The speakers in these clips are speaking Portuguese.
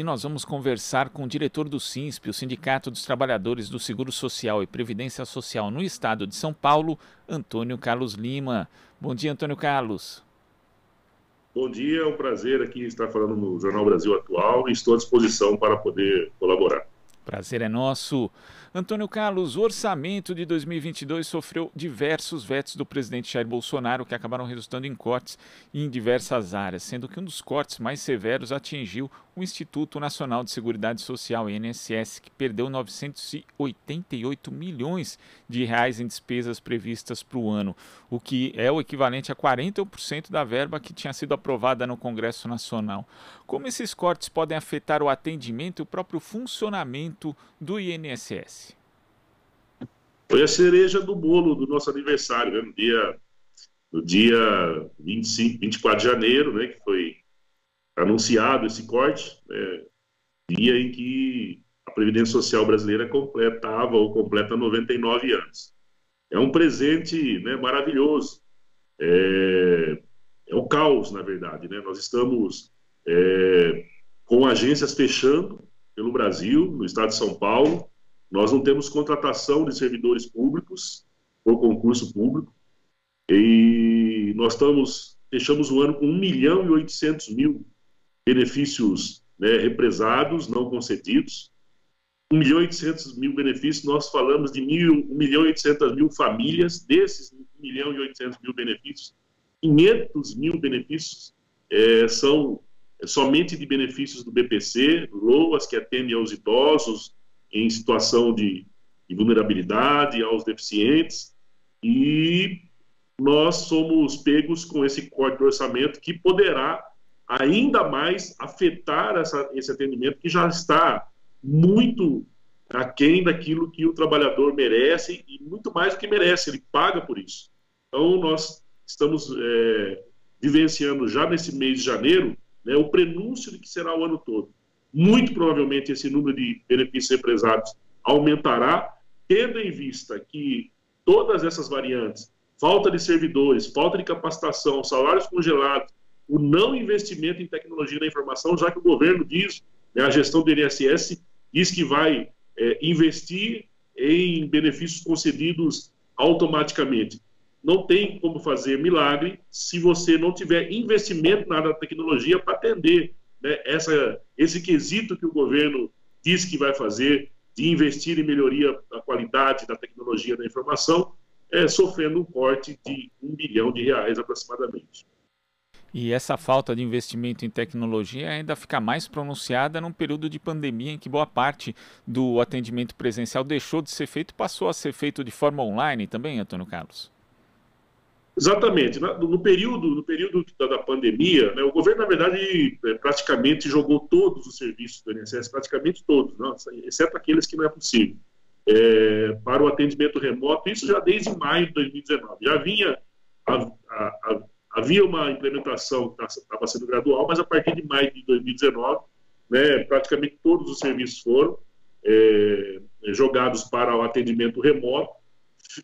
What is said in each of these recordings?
E nós vamos conversar com o diretor do SINSP, o Sindicato dos Trabalhadores do Seguro Social e Previdência Social no Estado de São Paulo, Antônio Carlos Lima. Bom dia, Antônio Carlos. Bom dia, é um prazer aqui estar falando no Jornal Brasil Atual e estou à disposição para poder colaborar. Prazer é nosso. Antônio Carlos, o orçamento de 2022 sofreu diversos vetos do presidente Jair Bolsonaro que acabaram resultando em cortes em diversas áreas, sendo que um dos cortes mais severos atingiu o Instituto Nacional de Seguridade Social, INSS, que perdeu 988 milhões de reais em despesas previstas para o ano, o que é o equivalente a 41% da verba que tinha sido aprovada no Congresso Nacional. Como esses cortes podem afetar o atendimento e o próprio funcionamento do INSS? Foi a cereja do bolo do nosso aniversário, né? no dia, no dia 25, 24 de janeiro, né? que foi anunciado esse corte, né? dia em que a Previdência Social brasileira completava ou completa 99 anos. É um presente né, maravilhoso. É, é o caos, na verdade. Né? Nós estamos é, com agências fechando pelo Brasil, no estado de São Paulo, nós não temos contratação de servidores públicos por concurso público e nós estamos fechamos o ano com 1 milhão e 800 mil benefícios né, represados, não concedidos. 1 milhão e 800 mil benefícios, nós falamos de mil, 1 milhão e 800 mil famílias, desses 1 milhão e 800 mil benefícios, 500 mil benefícios é, são somente de benefícios do BPC, LOAS, que atende aos idosos, em situação de, de vulnerabilidade, aos deficientes, e nós somos pegos com esse corte de orçamento que poderá ainda mais afetar essa, esse atendimento que já está muito aquém daquilo que o trabalhador merece e muito mais do que merece, ele paga por isso. Então, nós estamos é, vivenciando já nesse mês de janeiro né, o prenúncio de que será o ano todo muito provavelmente esse número de benefícios represados aumentará, tendo em vista que todas essas variantes, falta de servidores, falta de capacitação, salários congelados, o não investimento em tecnologia da informação, já que o governo diz, né, a gestão do INSS diz que vai é, investir em benefícios concedidos automaticamente. Não tem como fazer milagre se você não tiver investimento na área da tecnologia para atender né, essa, esse quesito que o governo diz que vai fazer de investir em melhoria da qualidade da tecnologia da informação, é, sofrendo um corte de um bilhão de reais aproximadamente. E essa falta de investimento em tecnologia ainda fica mais pronunciada num período de pandemia em que boa parte do atendimento presencial deixou de ser feito e passou a ser feito de forma online também, Antônio Carlos? Exatamente. No período, no período da, pandemia, né, o governo, na verdade, é, praticamente jogou todos os serviços do INSS, praticamente todos, não, exceto aqueles que não é possível, é, para o atendimento remoto, isso já desde maio de 2019. Já vinha, havia uma implementação que estava sendo gradual, mas a partir de maio de 2019, né, praticamente todos os serviços foram é, jogados para o atendimento remoto,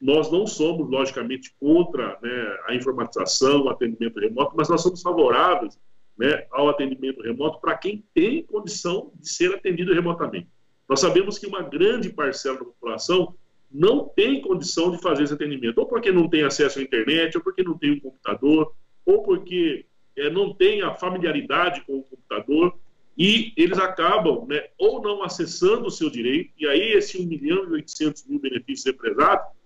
nós não somos, logicamente, contra né, a informatização, o atendimento remoto, mas nós somos favoráveis né, ao atendimento remoto para quem tem condição de ser atendido remotamente. Nós sabemos que uma grande parcela da população não tem condição de fazer esse atendimento, ou porque não tem acesso à internet, ou porque não tem um computador, ou porque é, não tem a familiaridade com o computador, e eles acabam né, ou não acessando o seu direito, e aí esse 1 milhão e 800 mil benefícios represados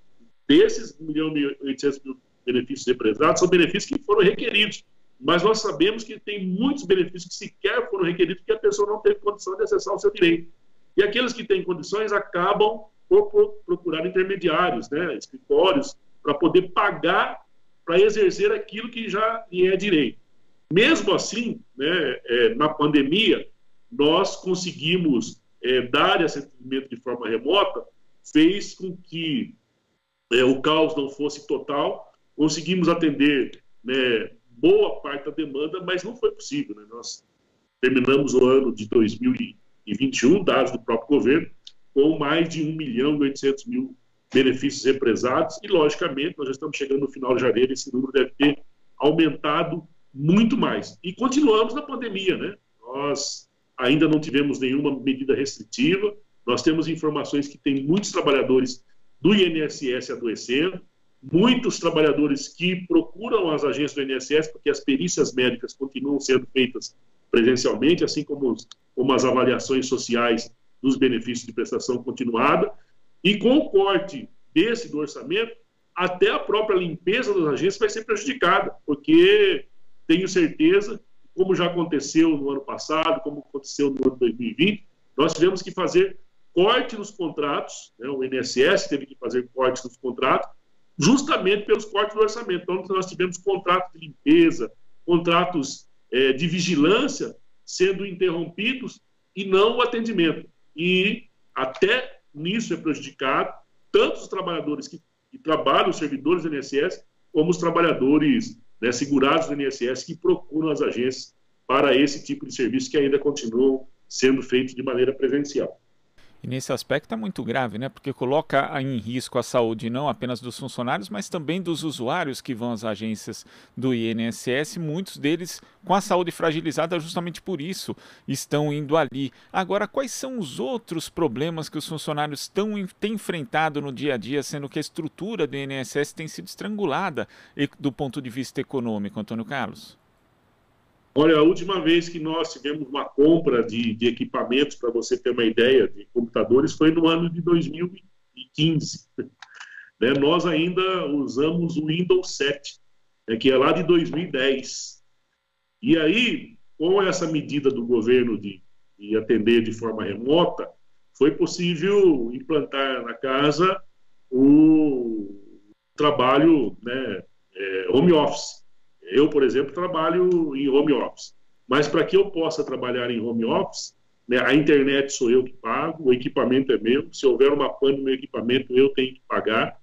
desses 1 milhão e 800 mil benefícios represados, são benefícios que foram requeridos. Mas nós sabemos que tem muitos benefícios que sequer foram requeridos porque a pessoa não teve condição de acessar o seu direito. E aqueles que têm condições acabam por procurar intermediários, né, escritórios, para poder pagar para exercer aquilo que já lhe é direito. Mesmo assim, né, é, na pandemia, nós conseguimos é, dar esse atendimento de forma remota, fez com que é, o caos não fosse total, conseguimos atender né, boa parte da demanda, mas não foi possível. Né? Nós terminamos o ano de 2021, dados do próprio governo, com mais de 1 milhão e 800 mil benefícios represados, e logicamente nós já estamos chegando no final de janeiro, esse número deve ter aumentado muito mais. E continuamos na pandemia, né? Nós ainda não tivemos nenhuma medida restritiva. Nós temos informações que tem muitos trabalhadores do INSS adoecendo, muitos trabalhadores que procuram as agências do INSS porque as perícias médicas continuam sendo feitas presencialmente, assim como, como as avaliações sociais dos benefícios de prestação continuada. E com o corte desse do orçamento, até a própria limpeza das agências vai ser prejudicada, porque tenho certeza, como já aconteceu no ano passado, como aconteceu no ano 2020, nós tivemos que fazer corte nos contratos, né? o INSS teve que fazer corte nos contratos, justamente pelos cortes do orçamento. Então, nós tivemos contratos de limpeza, contratos é, de vigilância sendo interrompidos e não o atendimento. E até nisso é prejudicado tanto os trabalhadores que, que trabalham, os servidores do INSS, como os trabalhadores né, segurados do INSS que procuram as agências para esse tipo de serviço que ainda continuam sendo feito de maneira presencial. E nesse aspecto é muito grave, né? Porque coloca em risco a saúde não apenas dos funcionários, mas também dos usuários que vão às agências do INSS, muitos deles com a saúde fragilizada justamente por isso estão indo ali. Agora, quais são os outros problemas que os funcionários tão, têm enfrentado no dia a dia, sendo que a estrutura do INSS tem sido estrangulada do ponto de vista econômico, Antônio Carlos? Olha, a última vez que nós tivemos uma compra de, de equipamentos, para você ter uma ideia, de computadores, foi no ano de 2015. Né? Nós ainda usamos o Windows 7, né, que é lá de 2010. E aí, com essa medida do governo de, de atender de forma remota, foi possível implantar na casa o trabalho né, é, home office. Eu, por exemplo, trabalho em home office. Mas para que eu possa trabalhar em home office, né, a internet sou eu que pago, o equipamento é meu. Se houver uma pane no meu equipamento, eu tenho que pagar.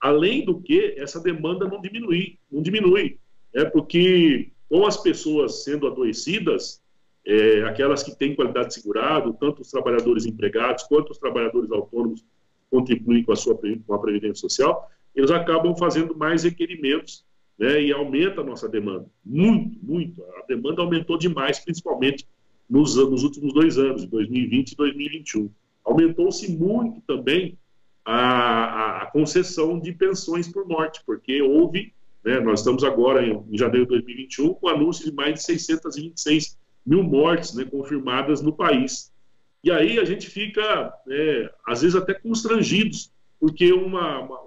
Além do que, essa demanda não diminui, não diminui. É porque com as pessoas sendo adoecidas, é, aquelas que têm qualidade de segurado, tanto os trabalhadores empregados quanto os trabalhadores autônomos contribuem com a sua com a previdência social, eles acabam fazendo mais requerimentos né, e aumenta a nossa demanda. Muito, muito. A demanda aumentou demais, principalmente nos, nos últimos dois anos, 2020 e 2021. Aumentou-se muito também a, a, concessão de pensões por morte, porque houve, né, nós estamos agora em, em janeiro de 2021 com anúncio de mais de 626 mil mortes né, confirmadas no país. E aí a gente fica, é, às vezes, até constrangidos, porque uma, uma,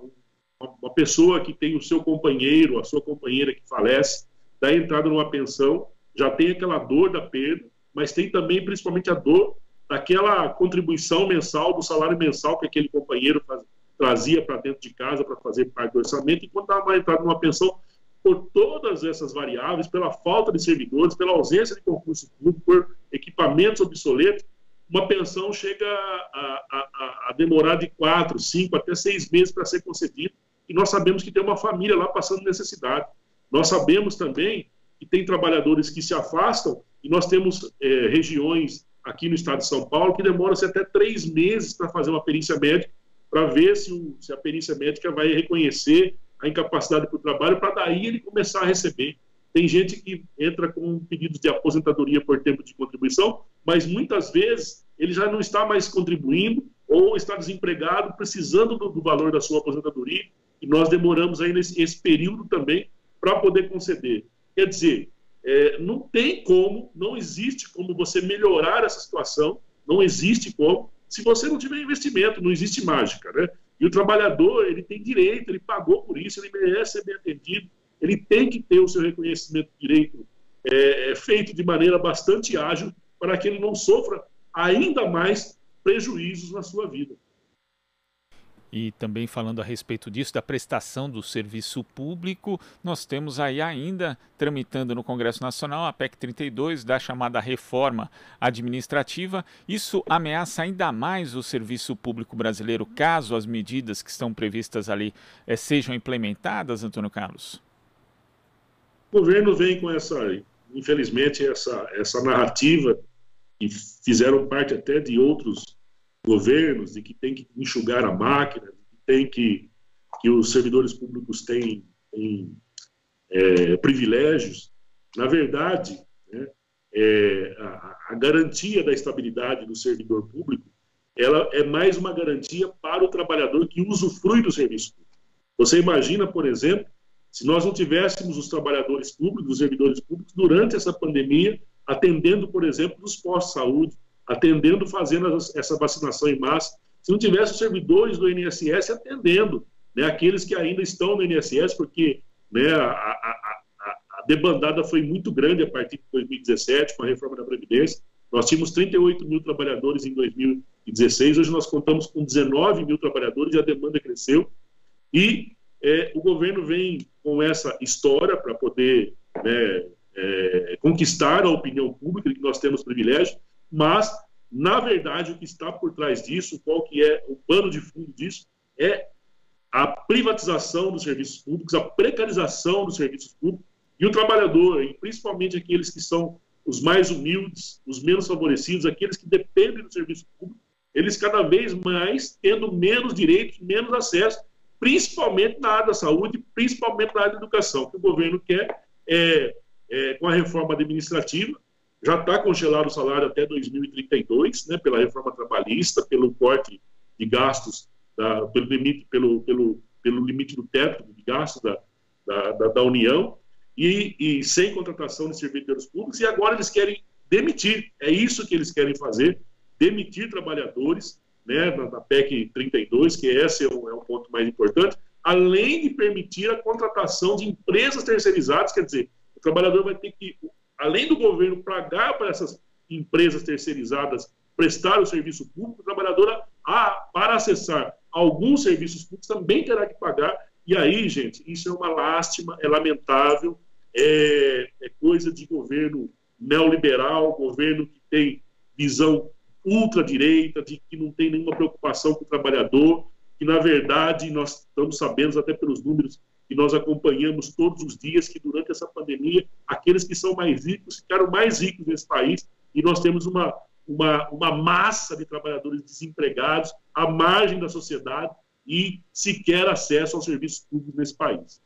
uma pessoa que tem o seu companheiro, a sua companheira que falece, dá entrada numa pensão, já tem aquela dor da perda, mas tem também principalmente a dor daquela contribuição mensal, do salário mensal que aquele companheiro faz, trazia para dentro de casa para fazer parte do orçamento, e quando dá uma entrada numa pensão, por todas essas variáveis, pela falta de servidores, pela ausência de concurso público, por equipamentos obsoletos, uma pensão chega a, a, a demorar de quatro, cinco, até seis meses para ser concedida e nós sabemos que tem uma família lá passando necessidade. Nós sabemos também que tem trabalhadores que se afastam e nós temos é, regiões aqui no estado de São Paulo que demoram-se até três meses para fazer uma perícia médica para ver se, o, se, a perícia médica vai reconhecer a incapacidade para o trabalho para daí ele começar a receber. Tem gente que entra com pedidos de aposentadoria por tempo de contribuição, mas muitas vezes ele já não está mais contribuindo ou está desempregado, precisando do, do valor da sua aposentadoria e nós demoramos aí nesse esse período também para poder conceder. Quer dizer, é, não tem como, não existe como você melhorar essa situação, não existe como, se você não tiver investimento, não existe mágica, né? E o trabalhador, ele tem direito, ele pagou por isso, ele merece ser bem atendido, ele tem que ter o seu reconhecimento de direito é, é feito de maneira bastante ágil para que ele não sofra ainda mais prejuízos na sua vida e também falando a respeito disso, da prestação do serviço público, nós temos aí ainda tramitando no Congresso Nacional a PEC 32, da chamada reforma administrativa. Isso ameaça ainda mais o serviço público brasileiro, caso as medidas que estão previstas ali eh, sejam implementadas, Antônio Carlos? O governo vem com essa, infelizmente, essa, essa narrativa, que fizeram parte até de outros governos, de que tem que enxugar a máquina, que tem que que os servidores públicos têm, têm é, privilégios. Na verdade, né, é, a, a, garantia da estabilidade do servidor público, ela é mais uma garantia para o trabalhador que usufrui do serviço público. Você imagina, por exemplo, se nós não tivéssemos os trabalhadores públicos, os servidores públicos, durante essa pandemia, atendendo, por exemplo, nos postos de saúde, atendendo, fazendo essa vacinação em massa, se não tivesse os servidores do INSS atendendo, né, aqueles que ainda estão no INSS, porque né, a, a, a, debandada foi muito grande a partir de 2017, com a reforma da Previdência. Nós tínhamos 38 mil trabalhadores em 2016, hoje nós contamos com 19 mil trabalhadores e a demanda cresceu. E é, o governo vem com essa história para poder né, é, conquistar a opinião pública que nós temos privilégio, mas na verdade, o que está por trás disso, qual que é o pano de fundo disso, é a privatização dos serviços públicos, a precarização dos serviços públicos e o trabalhador, e principalmente aqueles que são os mais humildes, os menos favorecidos, aqueles que dependem do serviço público, eles cada vez mais tendo menos direitos, menos acesso, principalmente na área da saúde, principalmente na área da educação. Que o governo quer é, é com a reforma administrativa, já está congelado o salário até 2032, né, pela reforma trabalhista, pelo corte de gastos, da, pelo, limite, pelo, pelo, pelo limite do teto de gastos da, da, da, da União, e, e, sem contratação de servidores públicos, e agora eles querem demitir, é isso que eles querem fazer, demitir trabalhadores, né, na, na PEC 32, que esse é um, é um ponto mais importante, além de permitir a contratação de empresas terceirizadas, quer dizer, o trabalhador vai ter que além do governo pagar para essas empresas terceirizadas prestar o serviço público, o trabalhador, ah, para acessar alguns serviços públicos, também terá que pagar. E aí, gente, isso é uma lástima, é lamentável, é, é coisa de governo neoliberal, governo que tem visão ultradireita, de que não tem nenhuma preocupação com o trabalhador, que, na verdade, nós estamos sabendo, até pelos números que nós acompanhamos todos os dias, que durante essa pandemia, aqueles que são mais ricos ficaram mais ricos nesse país e nós temos uma, uma, uma massa de trabalhadores desempregados à margem da sociedade e sequer acesso aos serviços públicos nesse país.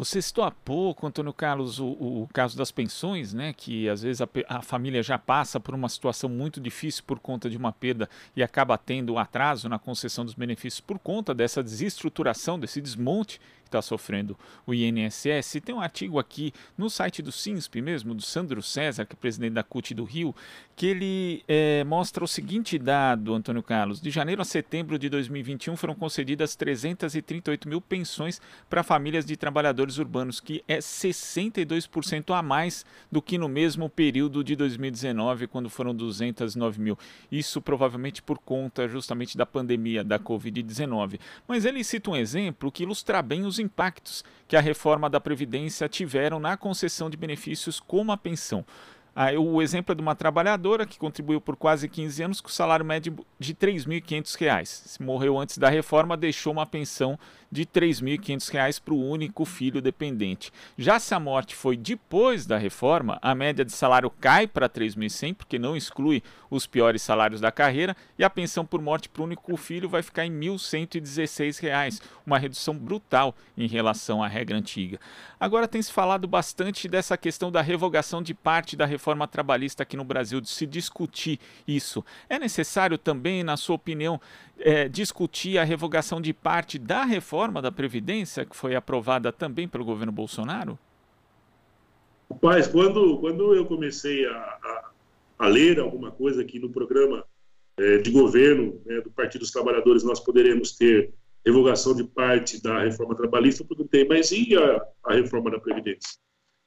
Você citou há pouco, Antônio Carlos, o, o caso das pensões, né? Que às vezes a, a, família já passa por uma situação muito difícil por conta de uma perda e acaba tendo um atraso na concessão dos benefícios por conta dessa desestruturação, desse desmonte está sofrendo o INSS. Tem um artigo aqui no site do SINSP mesmo, do Sandro César, que é presidente da CUT do Rio, que ele é, mostra o seguinte dado, Antônio Carlos. De janeiro a setembro de 2021 foram concedidas 338 mil pensões para famílias de trabalhadores urbanos, que é 62% a mais do que no mesmo período de 2019, quando foram 209 mil. Isso provavelmente por conta justamente da pandemia da Covid-19. Mas ele cita um exemplo que ilustra bem os impactos que a reforma da Previdência tiveram na concessão de benefícios como a pensão. Ah, o exemplo é de uma trabalhadora que contribuiu por quase 15 anos com salário médio de R$ 3.500. Se morreu antes da reforma, deixou uma pensão de R$ 3.500 para o único filho dependente. Já se a morte foi depois da reforma, a média de salário cai para 3.100, porque não exclui os piores salários da carreira, e a pensão por morte para o único filho vai ficar em R$ 1.116, uma redução brutal em relação à regra antiga. Agora tem se falado bastante dessa questão da revogação de parte da reforma trabalhista aqui no Brasil, de se discutir isso. É necessário também, na sua opinião, é, discutir a revogação de parte da reforma da Previdência, que foi aprovada também pelo governo Bolsonaro? Rapaz, quando, quando eu comecei a, a, a ler alguma coisa aqui no programa é, de governo né, do Partido dos Trabalhadores, nós poderemos ter revogação de parte da reforma trabalhista, eu perguntei, mas e a, a reforma da Previdência?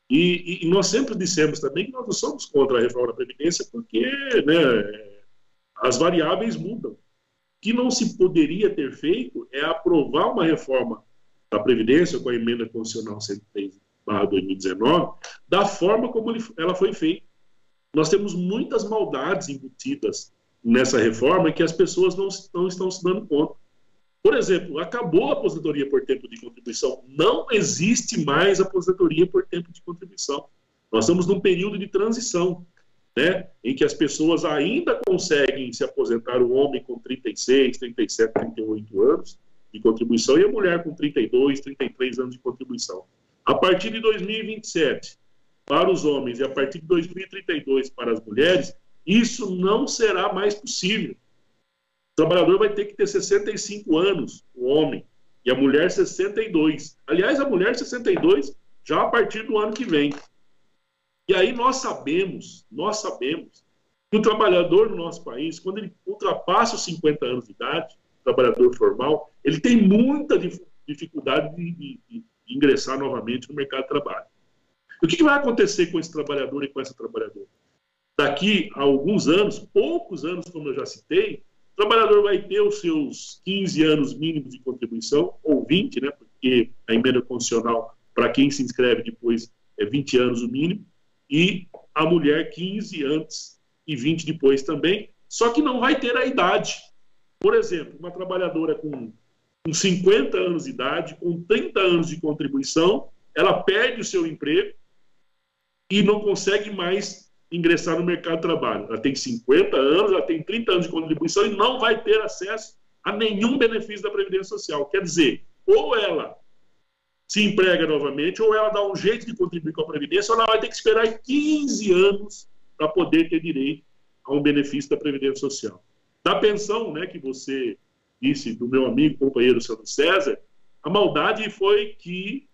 E, e, nós sempre dissemos também que nós não somos contra a reforma da Previdência porque né, as variáveis mudam que não se poderia ter feito é aprovar uma reforma da Previdência com a emenda constitucional 103/2019 da forma como ela foi feita. Nós temos muitas maldades embutidas nessa reforma que as pessoas não, não estão se dando conta. Por exemplo, acabou a aposentadoria por tempo de contribuição. Não existe mais aposentadoria por tempo de contribuição. Nós estamos num período de transição né, em que as pessoas ainda conseguem se aposentar, o homem com 36, 37, 38 anos de contribuição e a mulher com 32, 33 anos de contribuição. A partir de 2027, para os homens e a partir de 2032 para as mulheres, isso não será mais possível. O trabalhador vai ter que ter 65 anos, o homem, e a mulher 62. Aliás, a mulher 62 já a partir do ano que vem. E aí nós sabemos, nós sabemos que o trabalhador no nosso país, quando ele ultrapassa os 50 anos de idade, trabalhador formal, ele tem muita dificuldade de, de, de ingressar novamente no mercado de trabalho. O que, que vai acontecer com esse trabalhador e com essa trabalhadora? Daqui a alguns anos, poucos anos, como eu já citei, o trabalhador vai ter os seus 15 anos mínimos de contribuição, ou 20, né, porque a emenda constitucional, para quem se inscreve depois, é 20 anos o mínimo, e a mulher 15 antes e 20 depois também, só que não vai ter a idade. Por exemplo, uma trabalhadora com, com 50 anos de idade, com 30 anos de contribuição, ela perde o seu emprego e não consegue mais ingressar no mercado de trabalho. Ela tem 50 anos, ela tem 30 anos de contribuição e não vai ter acesso a nenhum benefício da Previdência Social. Quer dizer, ou ela se emprega novamente, ou ela dá um jeito de contribuir com a Previdência, ou ela vai ter que esperar 15 anos para poder ter direito a um benefício da Previdência Social. Da pensão, né, que você disse do meu amigo, companheiro Sandro César, a maldade foi que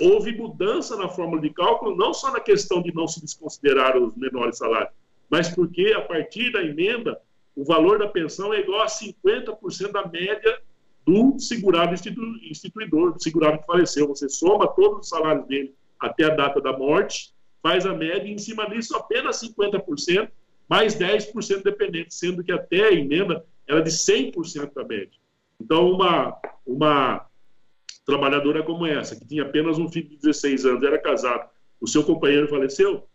houve mudança na fórmula de cálculo, não só na questão de não se desconsiderar os menores salários, mas porque, a partir da emenda, o valor da pensão é igual a 50% da média do segurado instituidor, do segurado que faleceu. Você soma todos os salários dele até a data da morte, faz a média e, em cima disso, apenas 50%, mais 10% dependente, sendo que até a emenda era de 100% da média. Então, uma, uma trabalhadora como essa, que tinha apenas um filho de 16 anos, era casado, o seu companheiro faleceu,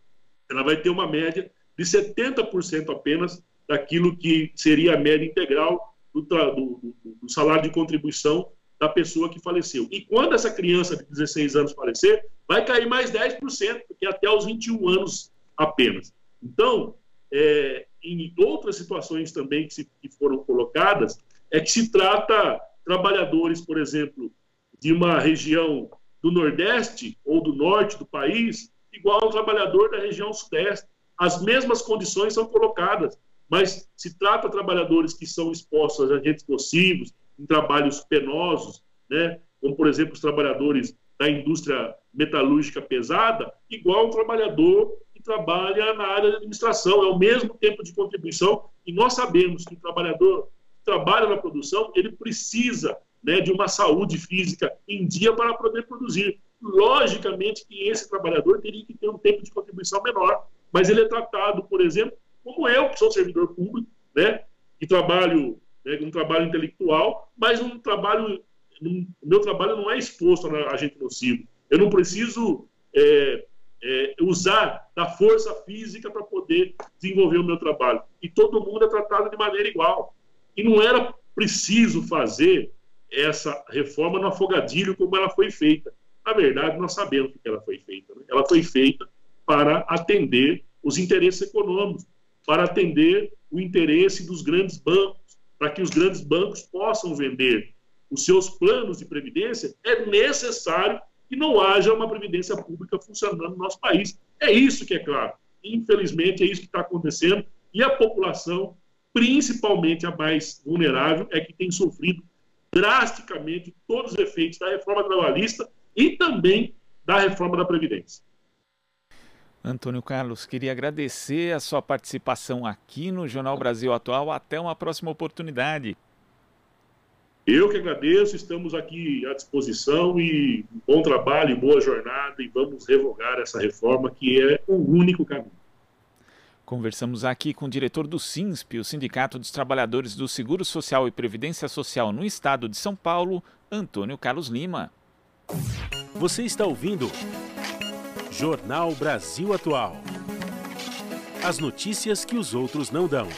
ela vai ter uma média de 70% apenas daquilo que seria a média integral do, do, do, salário de contribuição da pessoa que faleceu. E quando essa criança de 16 anos falecer, vai cair mais 10%, porque é até os 21 anos apenas. Então, é, em outras situações também que, se, que foram colocadas, é que se trata trabalhadores, por exemplo, de uma região do Nordeste ou do Norte do país, igual ao trabalhador da região Sudeste. As mesmas condições são colocadas, mas se trata de trabalhadores que são expostos a agentes nocivos, em trabalhos penosos, né, como, por exemplo, os trabalhadores da indústria metalúrgica pesada, igual ao trabalhador que trabalha na área de administração. É o mesmo tempo de contribuição e nós sabemos que o trabalhador que trabalha na produção, ele precisa né, de uma saúde física em dia para poder produzir. Logicamente que esse trabalhador teria que ter um tempo de contribuição menor, mas ele é tratado, por exemplo, como eu, que sou servidor público, né, que trabalho né, um trabalho intelectual, mas um trabalho, um, meu trabalho não é exposto a agente nocivo. Eu não preciso é, é, usar da força física para poder desenvolver o meu trabalho. E todo mundo é tratado de maneira igual. E não era preciso fazer essa reforma no afogadilho como ela foi feita. Na verdade, nós sabemos que ela foi feita. Né? Ela foi feita para atender os interesses econômicos, para atender o interesse dos grandes bancos, para que os grandes bancos possam vender os seus planos de previdência, é necessário que não haja uma previdência pública funcionando no nosso país. É isso que é claro. Infelizmente, é isso que está acontecendo e a população, principalmente a mais vulnerável, é que tem sofrido drasticamente todos os efeitos da reforma trabalhista e também da reforma da Previdência. Antônio Carlos, queria agradecer a sua participação aqui no Jornal Brasil Atual. Até uma próxima oportunidade. Eu que agradeço, estamos aqui à disposição e bom trabalho, boa jornada e vamos revogar essa reforma que é o único caminho. Conversamos aqui com o diretor do SINSP, o Sindicato dos Trabalhadores do Seguro Social e Previdência Social no Estado de São Paulo, Antônio Carlos Lima. Você está ouvindo Jornal Brasil Atual. As notícias que os outros não dão.